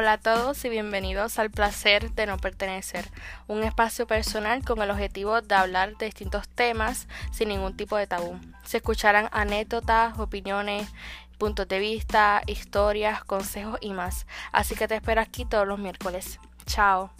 Hola a todos y bienvenidos al placer de no pertenecer, un espacio personal con el objetivo de hablar de distintos temas sin ningún tipo de tabú. Se escucharán anécdotas, opiniones, puntos de vista, historias, consejos y más. Así que te espero aquí todos los miércoles. Chao.